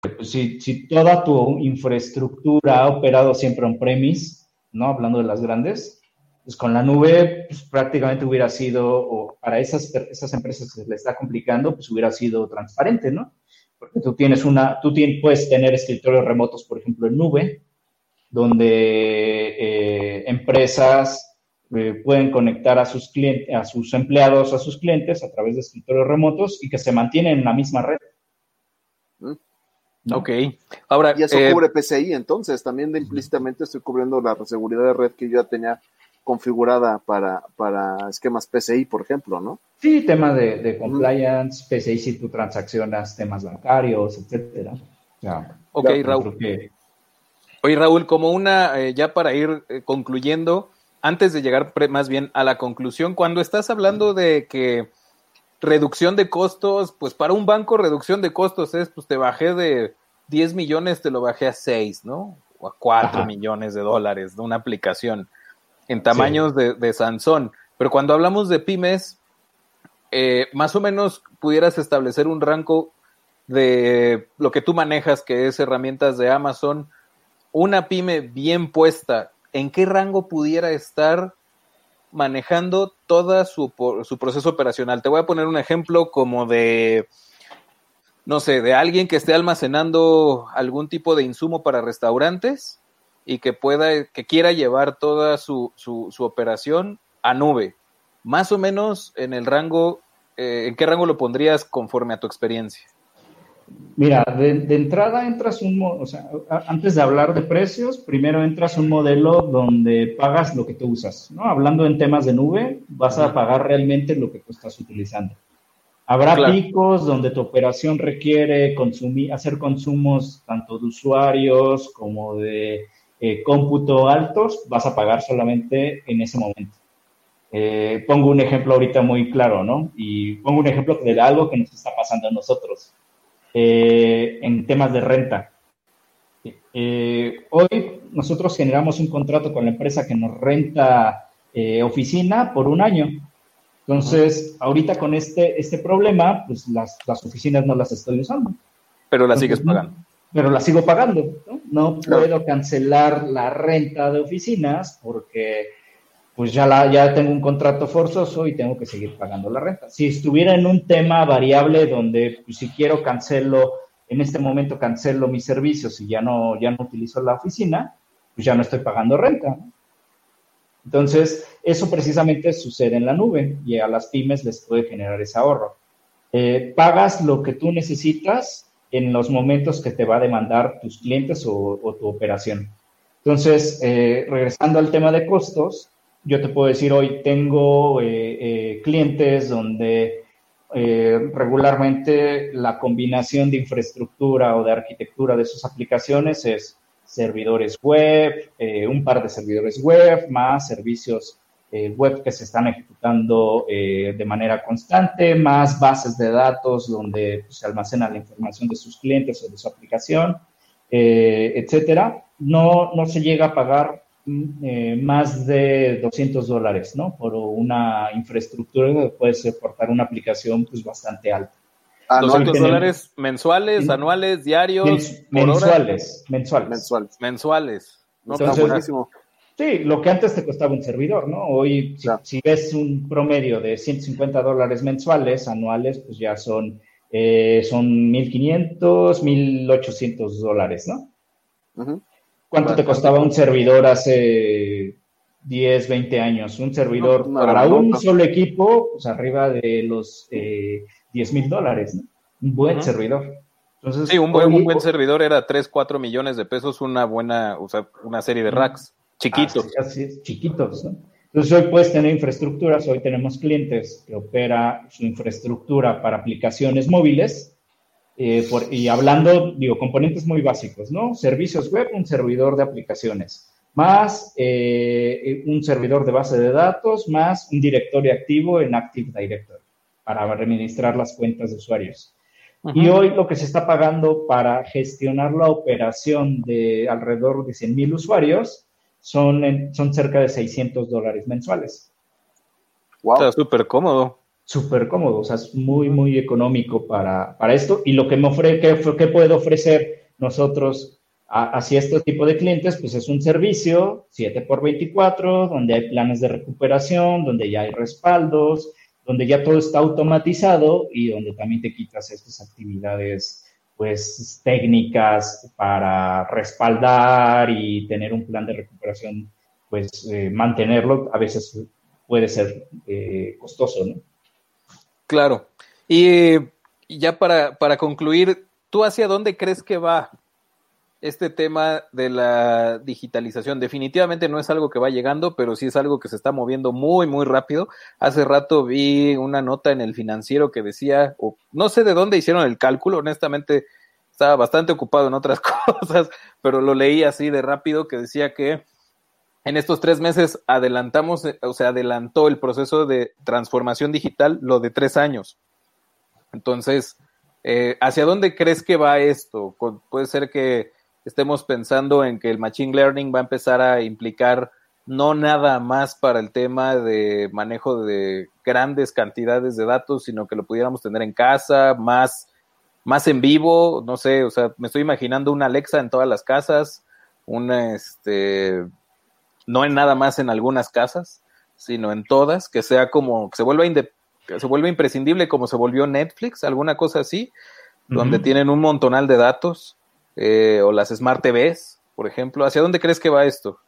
Pues, si, toda tu infraestructura ha operado siempre on-premise, ¿no? Hablando de las grandes, pues con la nube pues, prácticamente hubiera sido, o para esas, esas empresas que se les está complicando, pues hubiera sido transparente, ¿no? Porque tú tienes una, tú tienes, puedes tener escritorios remotos, por ejemplo, en nube, donde eh, empresas eh, pueden conectar a sus clientes, a sus empleados, a sus clientes a través de escritorios remotos y que se mantienen en la misma red.
Ok. Ahora,
y eso eh, cubre PCI, entonces también implícitamente estoy cubriendo la seguridad de red que yo ya tenía configurada para, para esquemas PCI, por ejemplo, ¿no?
Sí, tema de, compliance, PCI si tú transaccionas temas bancarios, etcétera.
ok, Raúl. Oye, Raúl, como una, eh, ya para ir eh, concluyendo, antes de llegar más bien a la conclusión, cuando estás hablando de que reducción de costos, pues para un banco reducción de costos es, pues te bajé de 10 millones, te lo bajé a 6, ¿no? O a 4 millones de dólares de una aplicación en tamaños de, de, Sansón. Pero cuando hablamos de pymes, eh, más o menos pudieras establecer un rango de lo que tú manejas, que es herramientas de Amazon, una pyme bien puesta, ¿en qué rango pudiera estar manejando todo su, su proceso operacional. Te voy a poner un ejemplo como de, no sé, de alguien que esté almacenando algún tipo de insumo para restaurantes y que pueda, que quiera llevar toda su, su, operación a nube. Más o menos en el rango, eh, ¿en qué rango lo pondrías conforme a tu experiencia?
Mira, de, entrada entras un, o sea, antes de hablar de precios, primero entras un modelo donde pagas lo que tú usas, ¿no? Hablando en temas de nube, vas a pagar realmente lo que tú estás utilizando. Habrá picos donde tu operación requiere consumir, hacer consumos tanto de usuarios como de eh, cómputo altos, vas a pagar solamente en ese momento. Eh, pongo un ejemplo ahorita muy claro, ¿no? Y pongo un ejemplo de algo que nos está pasando a nosotros eh, en temas de renta. Eh, hoy nosotros generamos un contrato con la empresa que nos renta oficina por un año. Entonces, ahorita con este, este problema, pues las, las oficinas no las estoy usando.
Pero las sigues pagando.
pero las sigo pagando. No, no puedo cancelar la renta de oficinas porque pues ya, la, ya tengo un contrato forzoso y tengo que seguir pagando la renta. Si estuviera en un tema variable donde pues, si quiero cancelo, en este momento cancelo mis servicios y ya no, ya no utilizo la oficina, pues ya no estoy pagando renta. Entonces, eso precisamente sucede en la nube y a las pymes les puede generar ese ahorro. Eh, pagas lo que tú necesitas en los momentos que te va a demandar tus clientes o, tu operación. Entonces, eh, regresando al tema de costos, yo te puedo decir hoy, tengo eh, eh, clientes donde regularmente la combinación de infraestructura o de arquitectura de sus aplicaciones es servidores web, un par de servidores web, más servicios web que se están ejecutando de manera constante, más bases de datos donde pues, se almacena la información de sus clientes o de su aplicación, etcétera. No, no se llega a pagar eh, más de 200 dólares, ¿no? Por una infraestructura que puede soportar una aplicación pues bastante alta.
200 dólares mensuales, anuales, diarios,
mensuales, mensuales,
mensuales,
mensuales.
No, Entonces, sí, lo que antes te costaba un servidor, ¿no? Hoy, si, ves un promedio de 150 dólares mensuales, anuales, pues ya son, eh, son 1.500, 1.800 dólares, ¿no? ¿Cuánto te costaba un servidor hace 10, 20 años? Un servidor para un solo equipo, pues arriba de los eh, 10 mil dólares, ¿no? Un buen servidor.
Entonces, sí, un buen, buen servidor era 3, 4 millones de pesos, una buena, o sea, una serie de racks chiquitos.
Así, es, chiquitos, ¿no? Entonces hoy puedes tener infraestructuras, hoy tenemos clientes que opera su infraestructura para aplicaciones móviles eh, y hablando, digo, componentes muy básicos, ¿no? Servicios web, un servidor de aplicaciones, más eh, un servidor de base de datos, más un directorio activo en Active Directory para administrar las cuentas de usuarios. Y hoy lo que se está pagando para gestionar la operación de alrededor de 100 mil usuarios son, son cerca de 600 dólares mensuales.
Wow. Está súper cómodo
súper cómodo, o sea, es muy, muy económico para, para esto. Y lo que me ofrece, ¿qué, puede ofrecer nosotros hacia este tipo de clientes? Pues es un servicio 7x24, donde hay planes de recuperación, donde ya hay respaldos, donde ya todo está automatizado y donde también te quitas estas actividades pues técnicas para respaldar y tener un plan de recuperación, pues eh, mantenerlo a veces puede ser eh, costoso, ¿no?
Claro. Y, ya para, para concluir, ¿tú hacia dónde crees que va este tema de la digitalización? Definitivamente no es algo que va llegando, pero sí es algo que se está moviendo muy, muy rápido. Hace rato vi una nota en el financiero que decía, o no sé de dónde hicieron el cálculo, honestamente estaba bastante ocupado en otras *laughs* cosas, pero lo leí así de rápido que decía que en estos tres meses adelantamos, eh, o sea, adelantó el proceso de transformación digital lo de tres años. Entonces, eh, ¿hacia dónde crees que va esto? Puede ser que estemos pensando en que el Machine Learning va a empezar a implicar no nada más para el tema de manejo de grandes cantidades de datos, sino que lo pudiéramos tener en casa, más, más en vivo, no sé, o sea, me estoy imaginando una Alexa en todas las casas, una, este, no en nada más en algunas casas, sino en todas, que sea como, que se vuelva, se vuelva imprescindible como se volvió Netflix, alguna cosa así, donde tienen un montonal de datos, eh, o las Smart TVs, por ejemplo. ¿Hacia dónde crees que va esto?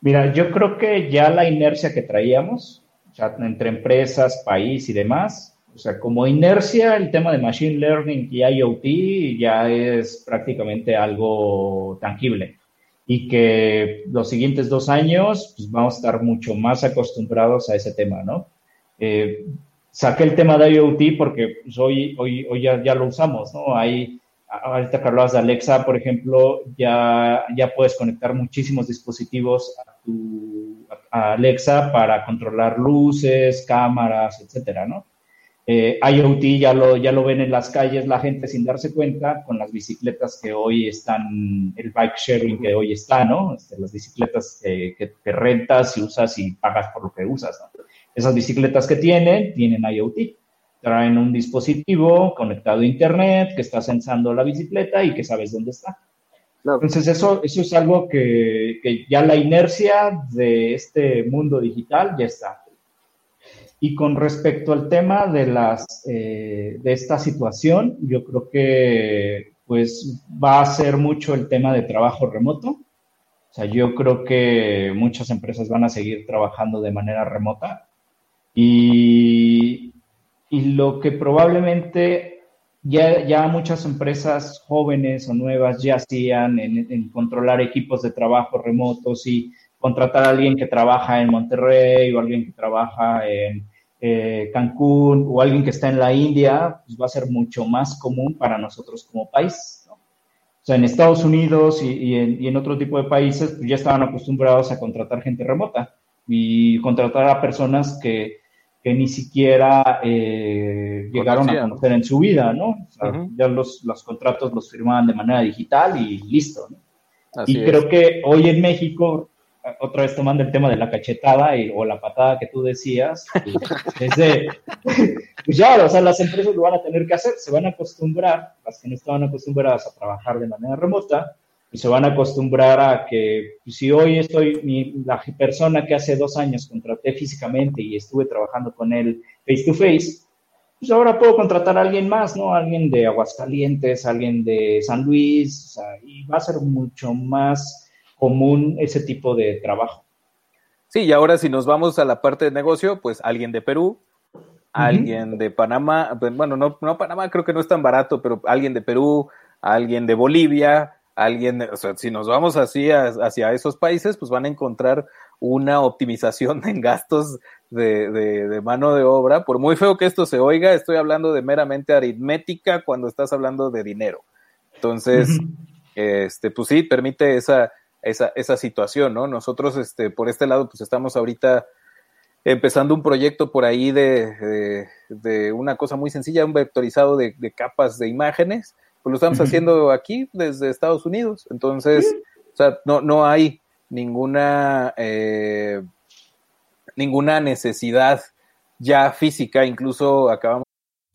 Mira, yo creo que ya la inercia que traíamos, o sea, entre empresas, país y demás, o sea, como inercia, el tema de Machine Learning y IoT ya es prácticamente algo tangible y que los siguientes dos años pues, vamos a estar mucho más acostumbrados a ese tema, ¿no? Eh, saqué el tema de IoT porque pues, hoy, hoy, hoy ya, ya, lo usamos, ¿no? Hay, ahorita que hablabas de Alexa, por ejemplo, ya, ya puedes conectar muchísimos dispositivos a, tu, Alexa para controlar luces, cámaras, etcétera, ¿no? Eh, IoT ya lo, ya lo ven en las calles la gente sin darse cuenta con las bicicletas que hoy están, el bike sharing que hoy está, ¿no? Este, las bicicletas que, que, rentas y usas y pagas por lo que usas, ¿no? Esas bicicletas que tienen, tienen IoT. Traen un dispositivo conectado a Internet que está sensando la bicicleta y que sabes dónde está. Entonces, eso, eso es algo que, que ya la inercia de este mundo digital ya está y con respecto al tema de, las, eh, de esta situación, yo creo que pues va a ser mucho el tema de trabajo remoto. O sea, yo creo que muchas empresas van a seguir trabajando de manera remota y, y lo que probablemente ya, ya muchas empresas jóvenes o nuevas ya hacían en, controlar equipos de trabajo remotos y contratar a alguien que trabaja en Monterrey o alguien que trabaja en eh, Cancún o alguien que está en la India, pues va a ser mucho más común para nosotros como país. ¿no? O sea, en Estados Unidos y, en, y, en, otro tipo de países pues ya estaban acostumbrados a contratar gente remota y contratar a personas que, que ni siquiera eh, llegaron a conocer en su vida, ¿no? O sea, Ya los, los, contratos los firmaban de manera digital y listo, ¿no? y creo que hoy en México otra vez tomando el tema de la cachetada y, o la patada que tú decías, *laughs* pues, pues ya, o sea, las empresas lo van a tener que hacer, se van a acostumbrar, las que no estaban acostumbradas a trabajar de manera remota, y se van a acostumbrar a que pues, si hoy estoy, mi, la persona que hace dos años contraté físicamente y estuve trabajando con él face to face, pues ahora puedo contratar a alguien más, ¿no? Alguien de Aguascalientes, alguien de San Luis, o sea, y va a ser mucho más común ese tipo de trabajo.
Sí, y ahora si nos vamos a la parte de negocio, pues alguien de Perú, alguien de Panamá, bueno, no, no Panamá creo que no es tan barato, pero alguien de Perú, alguien de Bolivia, alguien, o sea, si nos vamos así hacia esos países, pues van a encontrar una optimización en gastos de, de, mano de obra. Por muy feo que esto se oiga, estoy hablando de meramente aritmética cuando estás hablando de dinero. Entonces, este, pues sí, permite esa, esa, esa situación, ¿no? Nosotros, este, por este lado, pues estamos ahorita empezando un proyecto por ahí de, de, una cosa muy sencilla, un vectorizado de, capas de imágenes, pues lo estamos haciendo aquí desde Estados Unidos. Entonces, o sea, no, no hay ninguna, eh, ninguna necesidad ya física, incluso acabamos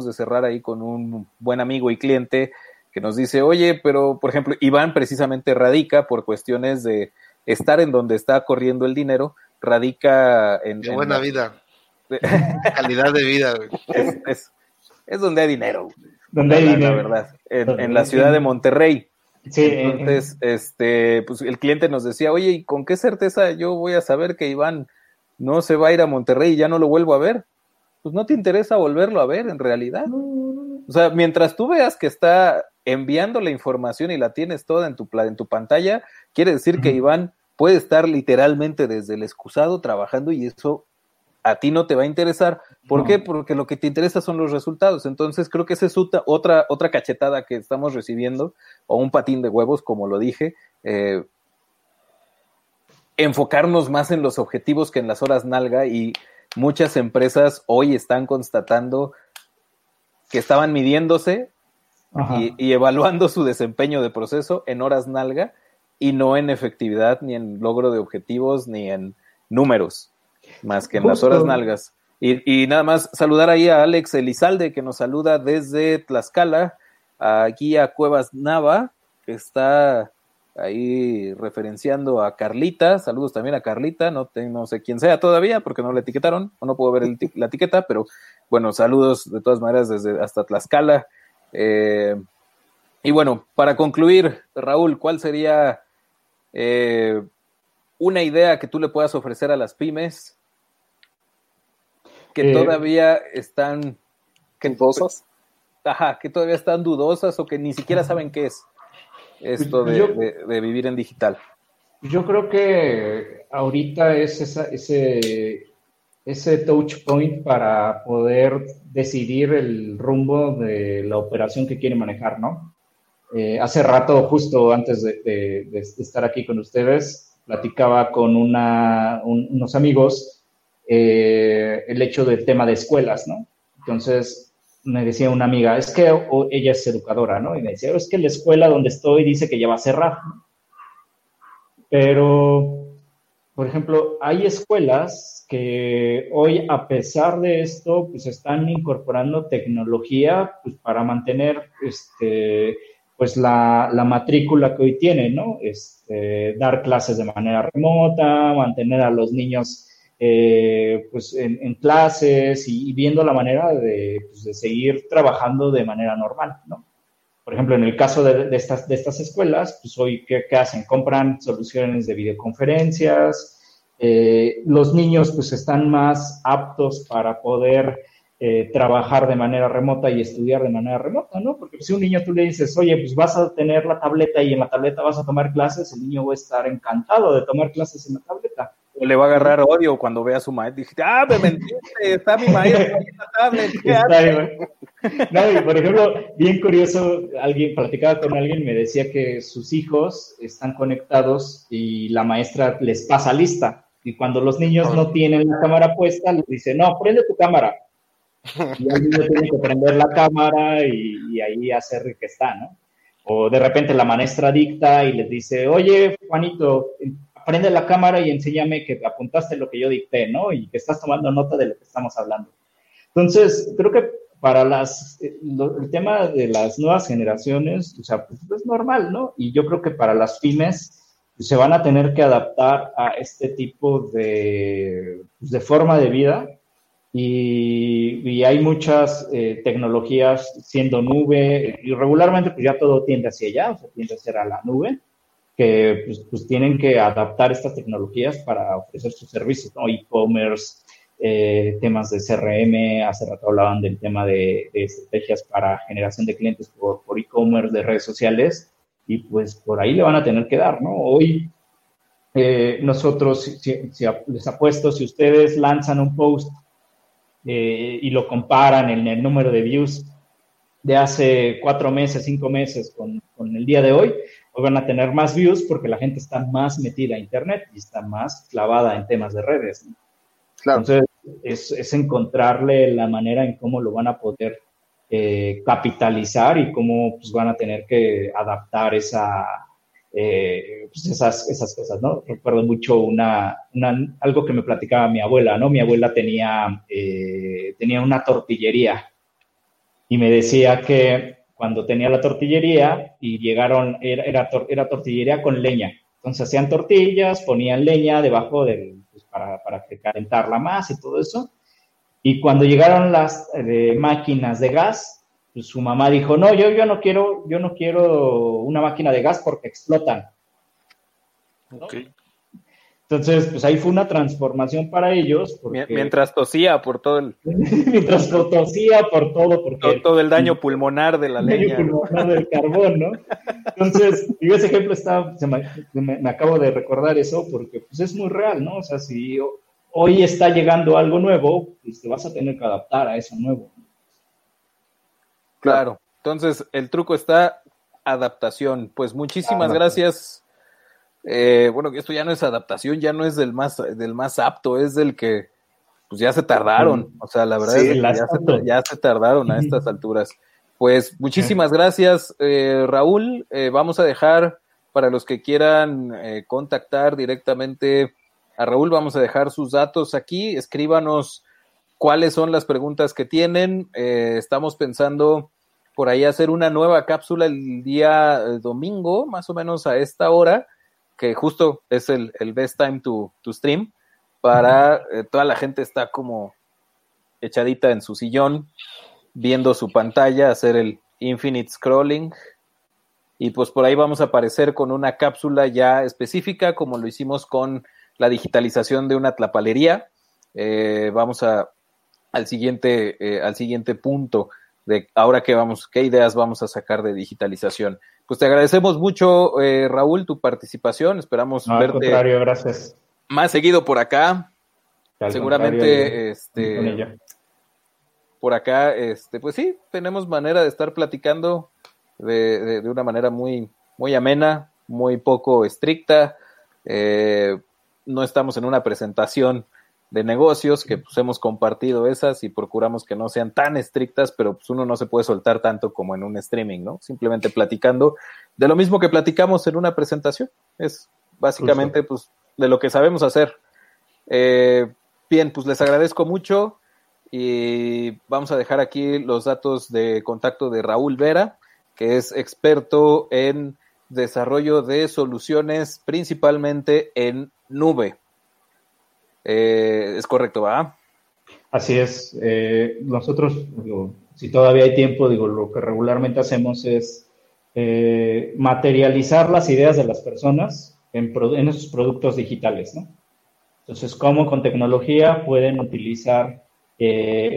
De cerrar ahí con un buen amigo y cliente que nos dice, oye, pero por ejemplo, Iván precisamente radica por cuestiones de estar en donde está corriendo el dinero, radica en...
De buena vida. *laughs* Calidad de vida.
Es, es, donde hay dinero.
Donde hay dinero.
La verdad, en, la ciudad de Monterrey. Sí, Entonces, este, pues el cliente nos decía, oye, ¿y con qué certeza yo voy a saber que Iván no se va a ir a Monterrey y ya no lo vuelvo a ver? Pues no te interesa volverlo a ver en realidad. O sea, mientras tú veas que está enviando la información y la tienes toda en tu, en tu pantalla, quiere decir que Iván puede estar literalmente desde el excusado trabajando y eso a ti no te va a interesar. ¿Por qué? Porque lo que te interesa son los resultados. Entonces creo que esa es otra, otra cachetada que estamos recibiendo, o un patín de huevos, como lo dije. Eh, enfocarnos más en los objetivos que en las horas nalga y muchas empresas hoy están constatando que estaban midiéndose y, evaluando su desempeño de proceso en horas nalga y no en efectividad, ni en logro de objetivos, ni en números, más que en las horas nalgas. Y, nada más saludar ahí a Alex Elizalde, que nos saluda desde Tlaxcala, aquí a Cuevas Nava, que está ahí referenciando a Carlita, saludos también a Carlita, no, no sé quién sea todavía porque no la etiquetaron o no puedo ver la etiqueta, pero bueno, saludos de todas maneras desde hasta Tlaxcala. Eh, y bueno, para concluir, Raúl, ¿cuál sería eh, una idea que tú le puedas ofrecer a las pymes que eh, todavía están...
¿Dudosas?
Ajá, que todavía están dudosas o que ni siquiera saben qué es esto de, vivir en digital?
Yo creo que ahorita es ese, ese touch point para poder decidir el rumbo de la operación que quiere manejar, ¿no? Eh, hace rato, justo antes de, estar aquí con ustedes, platicaba con una, unos amigos eh, el hecho del tema de escuelas, ¿no? Entonces me decía una amiga, es que ella es educadora, ¿no? Y me decía, es que la escuela donde estoy dice que ya va a cerrar. Pero, por ejemplo, hay escuelas que hoy, a pesar de esto, pues están incorporando tecnología pues, para mantener este, pues la, la, matrícula que hoy tienen, ¿no? Este, dar clases de manera remota, mantener a los niños eh, pues en, clases y, viendo la manera de, pues, de, seguir trabajando de manera normal, ¿no? Por ejemplo, en el caso de, estas, de estas escuelas, pues hoy, ¿qué, ¿qué, hacen? Compran soluciones de videoconferencias, eh, los niños pues están más aptos para poder eh, trabajar de manera remota y estudiar de manera remota, ¿no? Porque si un niño tú le dices, oye, pues vas a tener la tableta y en la tableta vas a tomar clases, el niño va a estar encantado de tomar clases en la tableta.
O le va a agarrar odio cuando vea a su maestro. Dijiste, ah, me mentiste, está mi maestro en la tablet.
no, y por ejemplo, bien curioso, alguien platicaba con alguien y me decía que sus hijos están conectados y la maestra les pasa lista. Y cuando los niños no tienen la cámara puesta, les dice, no, prende tu cámara y el niño tiene que prender la cámara y, ahí hacer que está, ¿no? O de repente la maestra dicta y les dice, oye, Juanito, prende la cámara y enséñame que apuntaste lo que yo dicté, ¿no? Y que estás tomando nota de lo que estamos hablando. Entonces, creo que para las, el tema de las nuevas generaciones, o sea, pues es normal, ¿no? Y yo creo que para las pymes pues, se van a tener que adaptar a este tipo de, pues, de forma de vida y, hay muchas eh, tecnologías siendo nube y regularmente pues ya todo tiende hacia allá, o sea, tiende a ser a la nube, que pues, pues tienen que adaptar estas tecnologías para ofrecer sus servicios, ¿no? E-commerce, eh, temas de CRM, hace rato hablaban del tema de, estrategias para generación de clientes por, por e-commerce, de redes sociales, y pues por ahí le van a tener que dar, ¿no? Hoy eh, nosotros, si, les apuesto, si ustedes lanzan un post eh, y lo comparan en el número de views de hace cuatro meses, cinco meses con, con, el día de hoy, hoy van a tener más views porque la gente está más metida a Internet y está más clavada en temas de redes. Entonces, es, es, encontrarle la manera en cómo lo van a poder eh, capitalizar y cómo pues, van a tener que adaptar esa, eh, pues esas, esas cosas, ¿no? Recuerdo mucho una, algo que me platicaba mi abuela, ¿no? Mi abuela tenía, eh, tenía una tortillería y me decía que cuando tenía la tortillería y llegaron, era, era, era tortillería con leña. Entonces hacían tortillas, ponían leña debajo del, pues para, para calentarla más y todo eso. Y cuando llegaron las eh, máquinas de gas, pues su mamá dijo, no, yo, yo no quiero, yo no quiero una máquina de gas porque explotan. Entonces, pues ahí fue una transformación para ellos.
Mientras tosía por todo el... *laughs*
Mientras tosía por todo, porque...
Todo, el daño *laughs* pulmonar de la el leña.
Daño pulmonar del carbón, ¿no? Entonces, ese ejemplo está, me, me, acabo de recordar eso porque pues es muy real, ¿no? O sea, si hoy está llegando algo nuevo, pues te vas a tener que adaptar a eso nuevo.
Claro. Entonces, el truco está adaptación. Pues muchísimas gracias. Eh, bueno, esto ya no es adaptación, ya no es del más, del más apto, es del que pues ya se tardaron. O sea, la verdad es que ya se, tardaron a estas alturas. Pues muchísimas gracias, eh, Raúl. Eh, vamos a dejar para los que quieran contactar directamente a Raúl, vamos a dejar sus datos aquí. Escríbanos cuáles son las preguntas que tienen. Eh, estamos pensando por ahí hacer una nueva cápsula el día eh, domingo, más o menos a esta hora, que justo es el, best time to, stream, para eh, toda la gente está como echadita en su sillón, viendo su pantalla, hacer el infinite scrolling. Y pues por ahí vamos a aparecer con una cápsula ya específica, como lo hicimos con la digitalización de una tlapalería. vamos a al siguiente, eh, al siguiente punto de ahora qué vamos, qué ideas vamos a sacar de digitalización. Pues te agradecemos mucho, eh, Raúl, tu participación. Esperamos
no, verte contrario, gracias.
más seguido por acá. Seguramente, este, por acá, este, pues sí, tenemos manera de estar platicando de, de, una manera muy, muy amena, muy poco estricta, Eh, no estamos en una presentación de negocios, que pues hemos compartido esas y procuramos que no sean tan estrictas, pero pues uno no se puede soltar tanto como en un streaming, ¿no? Simplemente platicando de lo mismo que platicamos en una presentación. Es básicamente pues de lo que sabemos hacer. Eh, bien, pues les agradezco mucho y vamos a dejar aquí los datos de contacto de Raúl Vera, que es experto en desarrollo de soluciones principalmente en nube. Eh, es correcto, ¿va?
Así es. Eh, nosotros, si todavía hay tiempo, digo, lo que regularmente hacemos es eh, materializar las ideas de las personas en, en, esos productos digitales, ¿no? Entonces, cómo con tecnología pueden utilizar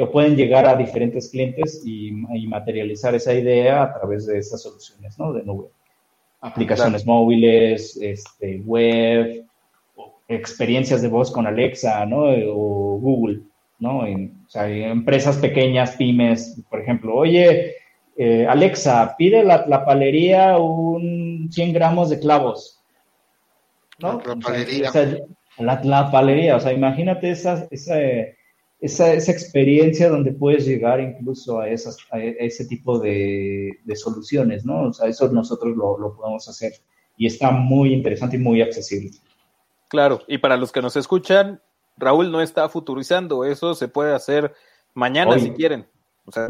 o pueden llegar a diferentes clientes y, materializar esa idea a través de esas soluciones, ¿no? De nube. Aplicaciones móviles, este, web, experiencias de voz con Alexa, ¿no? O Google, ¿no? En, o sea, empresas pequeñas, pymes, por ejemplo, oye, eh, Alexa, pide la, la, palería un 100 gramos de clavos, ¿no? La palería. O sea, la, palería, o sea, imagínate esa, esa, esa, esa, experiencia donde puedes llegar incluso a, esas, a ese tipo de, de, soluciones, ¿no? O sea, eso nosotros lo, lo podemos hacer y está muy interesante y muy accesible.
Claro, y para los que nos escuchan, Raúl no está futurizando, eso se puede hacer mañana si quieren. O sea,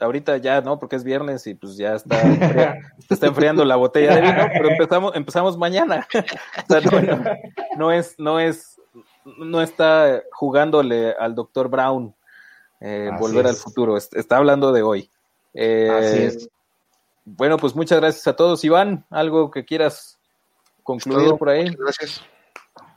ahorita ya no, porque es viernes y pues ya está, *laughs* está enfriando la botella de vino, pero empezamos, empezamos mañana. *laughs* o sea, no, no, es, no es, no está jugándole al doctor Brown eh, volver al futuro, está hablando de hoy. Eh, Así es. Bueno, pues muchas gracias a todos. Iván, algo que quieras concluir por ahí.
Gracias.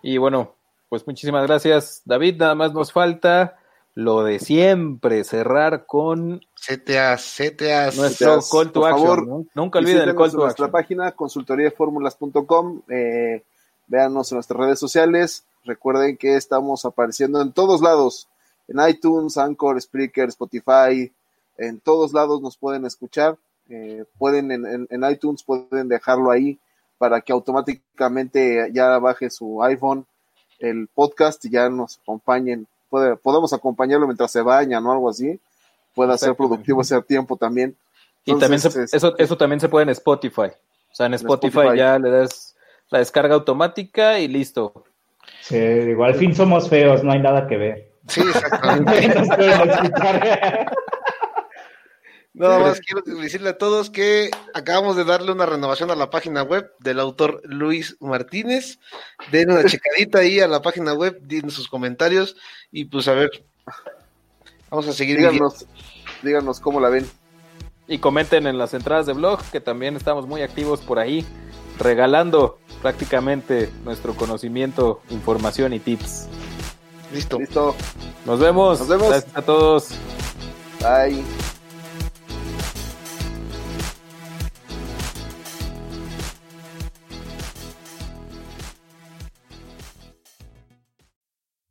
Y bueno, pues muchísimas gracias, David. Nada más nos falta lo de siempre, cerrar con
CTA, CTA,
nuestro call to action. Favor, Nunca olviden el call to
nuestra página consultoriaformulas.com. Eh, véanos en nuestras redes sociales. Recuerden que estamos apareciendo en todos lados: en iTunes, Anchor, Spreaker, Spotify. En todos lados nos pueden escuchar. Eh, pueden en, en iTunes pueden dejarlo ahí para que automáticamente ya baje su iPhone el podcast y ya nos acompañen. Puede, podemos acompañarlo mientras se bañan o algo así. Pueda ser productivo ese tiempo también.
y también eso, eso también se puede en Spotify. O sea, en Spotify, ya le das la descarga automática y listo.
Sí, igual al fin somos feos, no hay nada que ver.
Sí, exactamente. *laughs* Nada más quiero decirle a todos que acabamos de darle una renovación a la página web del autor Luis Martínez. Den una checadita ahí a la página web, den sus comentarios y pues a ver, vamos a seguir.
Díganos, díganos cómo la ven.
Y comenten en las entradas de blog, que también estamos muy activos por ahí, regalando prácticamente nuestro conocimiento, información y tips.
Listo.
Listo.
Nos vemos.
Nos vemos.
Gracias a todos.
Bye.